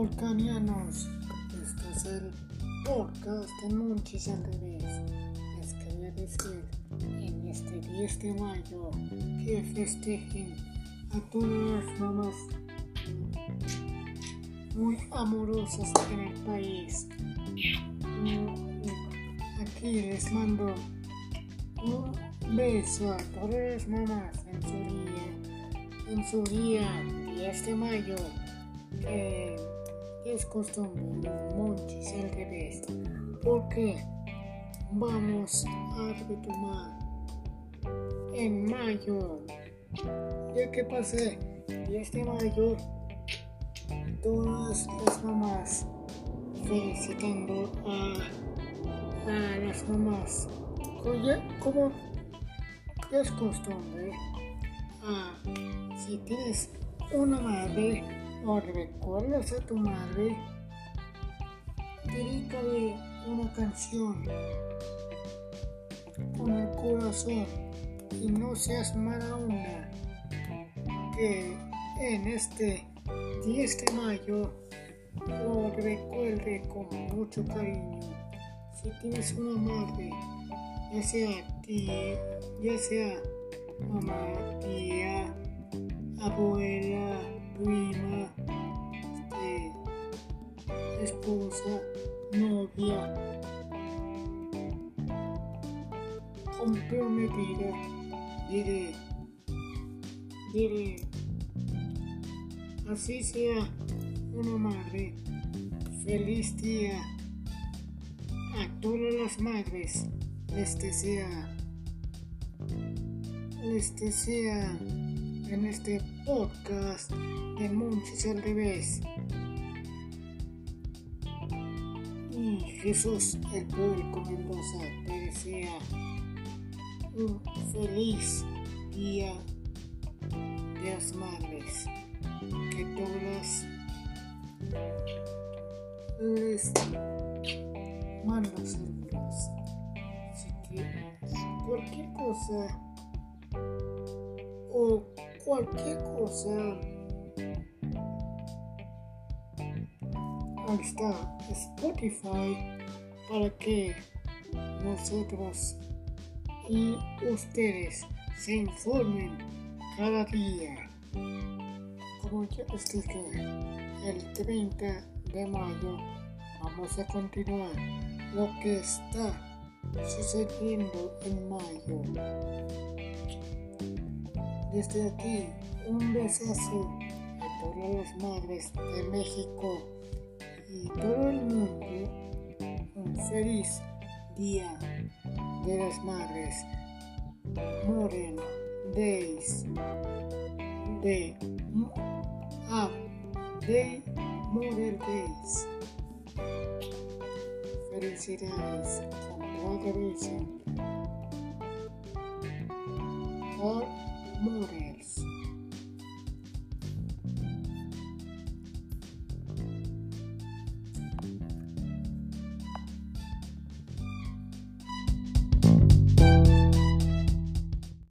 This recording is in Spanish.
Porcanianos, este es el podcast de Monchis al revés. Les quería decir en este 10 de mayo que festejen a todas las mamás muy amorosas en el país. Aquí les mando un beso a todas las mamás en su día, en su día 10 de mayo. Que es costumbre monchis al revés, porque vamos a retomar en mayo, ya que pasé 10 de mayo, todas las mamás felicitando a, a las mamás, como ya es costumbre, ah, si tienes una madre o recuerdas a tu madre, dedícale una canción con el corazón y no seas mala onda que en este 10 de mayo lo recuerde con mucho cariño. Si tienes una madre, ya sea tía, ya sea mamá, tía, abuela, prima, este, esposa, novia, comprometida, diré, diré, así sea una madre, feliz día a todas las madres, les desea, les desea en este podcast de Monchis al revés. Y Jesús, el público Mendoza, te desea un feliz día de las madres. Que todas les mando saludos. Si tienes cualquier cosa o cualquier cosa. Ahí está Spotify para que nosotros y ustedes se informen cada día. Como ya dije, el 30 de mayo vamos a continuar lo que está sucediendo en mayo. Desde aquí, un besazo a todas las madres de México y todo el mundo. Un feliz día de las madres. Moren Days. De. Ah, Day Model Days. Felicidades. Congratulations. models.